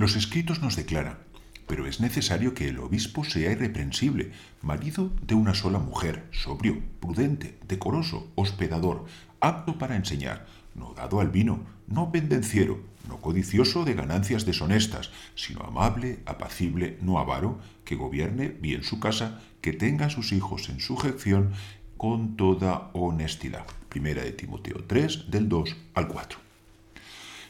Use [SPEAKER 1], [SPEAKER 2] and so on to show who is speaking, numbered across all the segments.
[SPEAKER 1] Los escritos nos declaran, pero es necesario que el obispo sea irreprensible, marido de una sola mujer, sobrio, prudente, decoroso, hospedador, apto para enseñar, no dado al vino, no pendenciero, no codicioso de ganancias deshonestas, sino amable, apacible, no avaro, que gobierne bien su casa, que tenga a sus hijos en sujeción con toda honestidad. Primera de Timoteo 3, del 2 al 4.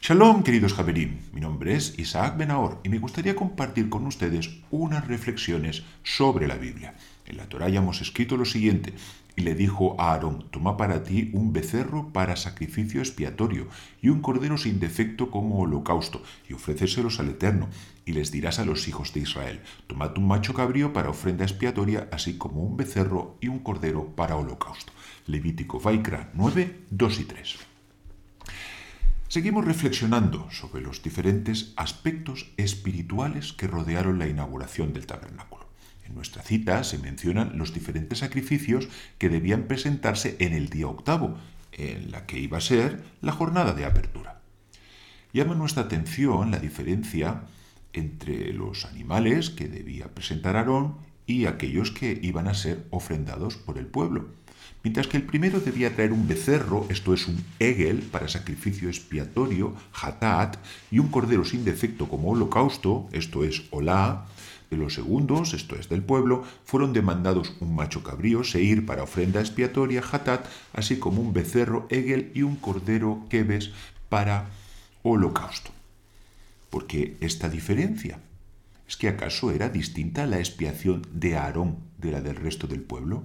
[SPEAKER 1] Shalom, queridos Javerim. Mi nombre es Isaac Benaor y me gustaría compartir con ustedes unas reflexiones sobre la Biblia. En la Torah ya hemos escrito lo siguiente: y le dijo a Aarón, toma para ti un becerro para sacrificio expiatorio y un cordero sin defecto como holocausto, y ofréceselos al Eterno, y les dirás a los hijos de Israel, tomad un macho cabrío para ofrenda expiatoria, así como un becerro y un cordero para holocausto. Levítico Vaikra 9, 2 y 3. Seguimos reflexionando sobre los diferentes aspectos espirituales que rodearon la inauguración del tabernáculo. En nuestra cita se mencionan los diferentes sacrificios que debían presentarse en el día octavo, en la que iba a ser la jornada de apertura. Llama nuestra atención la diferencia entre los animales que debía presentar Aarón y aquellos que iban a ser ofrendados por el pueblo. Mientras que el primero debía traer un becerro, esto es un egel para sacrificio expiatorio, hatat, y un cordero sin defecto como holocausto, esto es olá, de los segundos, esto es del pueblo, fueron demandados un macho cabrío, seir para ofrenda expiatoria, hatat, así como un becerro, egel y un cordero, keves, para holocausto. ¿Por qué esta diferencia? ¿Es que acaso era distinta la expiación de Aarón de la del resto del pueblo?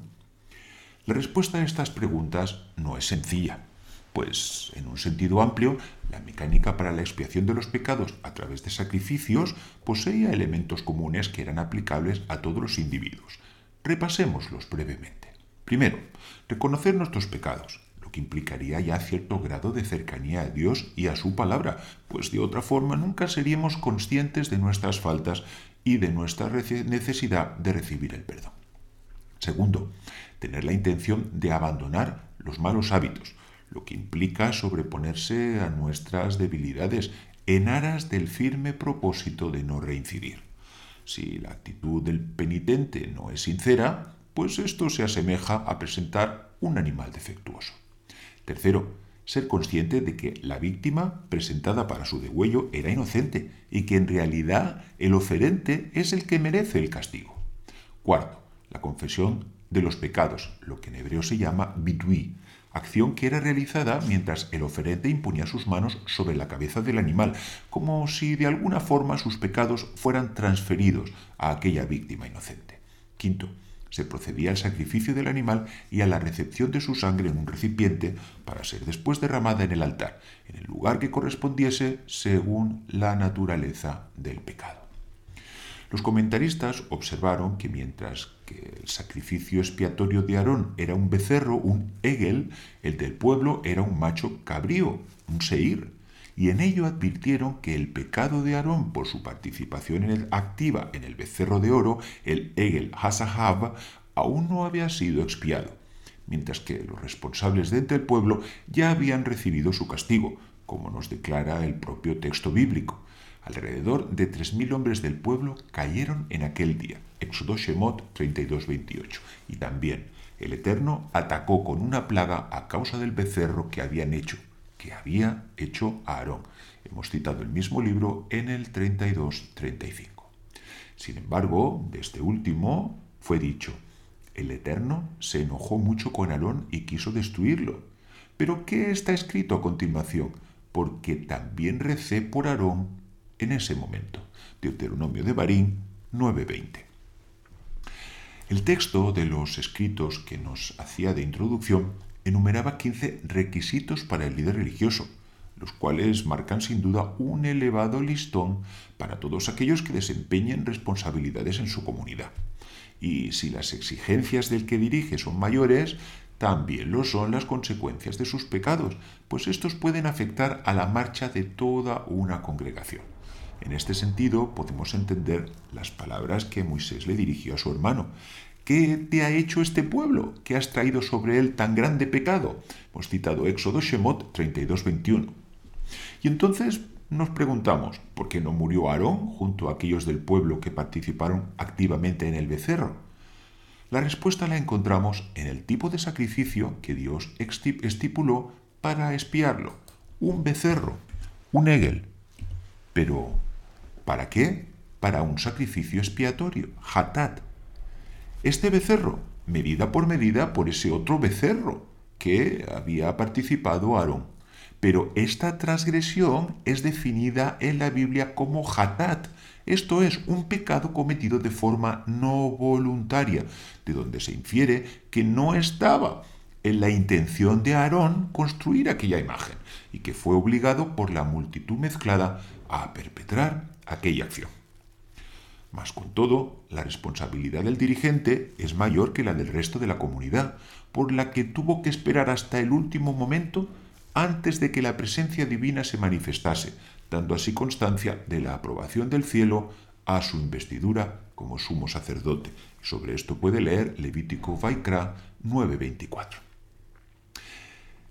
[SPEAKER 1] La respuesta a estas preguntas no es sencilla pues en un sentido amplio, la mecánica para la expiación de los pecados a través de sacrificios poseía elementos comunes que eran aplicables a todos los individuos. Repasémoslos brevemente. Primero, reconocer nuestros pecados, que implicaría ya cierto grado de cercanía a Dios y a su palabra, pues de otra forma nunca seríamos conscientes de nuestras faltas y de nuestra necesidad de recibir el perdón. Segundo, tener la intención de abandonar los malos hábitos, lo que implica sobreponerse a nuestras debilidades en aras del firme propósito de no reincidir. Si la actitud del penitente no es sincera, pues esto se asemeja a presentar un animal defectuoso. Tercero, ser consciente de que la víctima presentada para su degüello era inocente y que en realidad el oferente es el que merece el castigo. Cuarto, la confesión de los pecados, lo que en hebreo se llama bidui, acción que era realizada mientras el oferente imponía sus manos sobre la cabeza del animal, como si de alguna forma sus pecados fueran transferidos a aquella víctima inocente. Quinto, se procedía al sacrificio del animal y a la recepción de su sangre en un recipiente para ser después derramada en el altar, en el lugar que correspondiese según la naturaleza del pecado. Los comentaristas observaron que mientras que el sacrificio expiatorio de Aarón era un becerro, un egel, el del pueblo era un macho cabrío, un seir, y en ello advirtieron que el pecado de Aarón por su participación activa en el becerro de oro, el egel Hasahav, aún no había sido expiado, mientras que los responsables de entre el pueblo ya habían recibido su castigo, como nos declara el propio texto bíblico. Alrededor de 3.000 hombres del pueblo cayeron en aquel día. Éxodo Shemot 32-28. Y también el Eterno atacó con una plaga a causa del becerro que habían hecho, que había hecho Aarón. Hemos citado el mismo libro en el 32-35. Sin embargo, de este último fue dicho, el Eterno se enojó mucho con Aarón y quiso destruirlo. Pero ¿qué está escrito a continuación? Porque también recé por Aarón en ese momento. Deuteronomio de Barín 9:20. El texto de los escritos que nos hacía de introducción enumeraba 15 requisitos para el líder religioso, los cuales marcan sin duda un elevado listón para todos aquellos que desempeñen responsabilidades en su comunidad. Y si las exigencias del que dirige son mayores, también lo son las consecuencias de sus pecados, pues estos pueden afectar a la marcha de toda una congregación. En este sentido, podemos entender las palabras que Moisés le dirigió a su hermano. ¿Qué te ha hecho este pueblo? ¿Qué has traído sobre él tan grande pecado? Hemos citado Éxodo Shemot 32-21. Y entonces nos preguntamos, ¿por qué no murió Aarón junto a aquellos del pueblo que participaron activamente en el becerro? La respuesta la encontramos en el tipo de sacrificio que Dios estipuló para espiarlo. Un becerro, un egel. Pero, ¿para qué? Para un sacrificio expiatorio, hatat. Este becerro, medida por medida por ese otro becerro que había participado Aarón. Pero esta transgresión es definida en la Biblia como hatat, esto es un pecado cometido de forma no voluntaria, de donde se infiere que no estaba en la intención de Aarón construir aquella imagen y que fue obligado por la multitud mezclada a perpetrar aquella acción. Mas con todo, la responsabilidad del dirigente es mayor que la del resto de la comunidad, por la que tuvo que esperar hasta el último momento antes de que la presencia divina se manifestase, dando así constancia de la aprobación del cielo a su investidura como sumo sacerdote. Sobre esto puede leer Levítico Vaikra 9:24.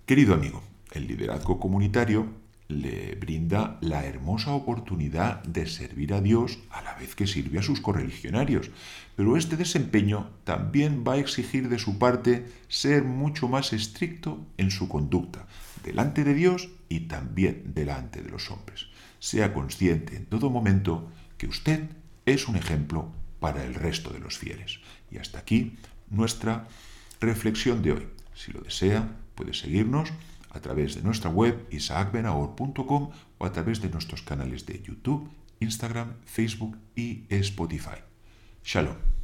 [SPEAKER 1] Querido amigo, el liderazgo comunitario le brinda la hermosa oportunidad de servir a Dios a la vez que sirve a sus correligionarios, pero este desempeño también va a exigir de su parte ser mucho más estricto en su conducta, delante de Dios y también delante de los hombres. Sea consciente en todo momento que usted es un ejemplo para el resto de los fieles. Y hasta aquí nuestra reflexión de hoy. Si lo desea, puede seguirnos a través de nuestra web isaacbenahor.com o a través de nuestros canales de YouTube, Instagram, Facebook y Spotify. Shalom.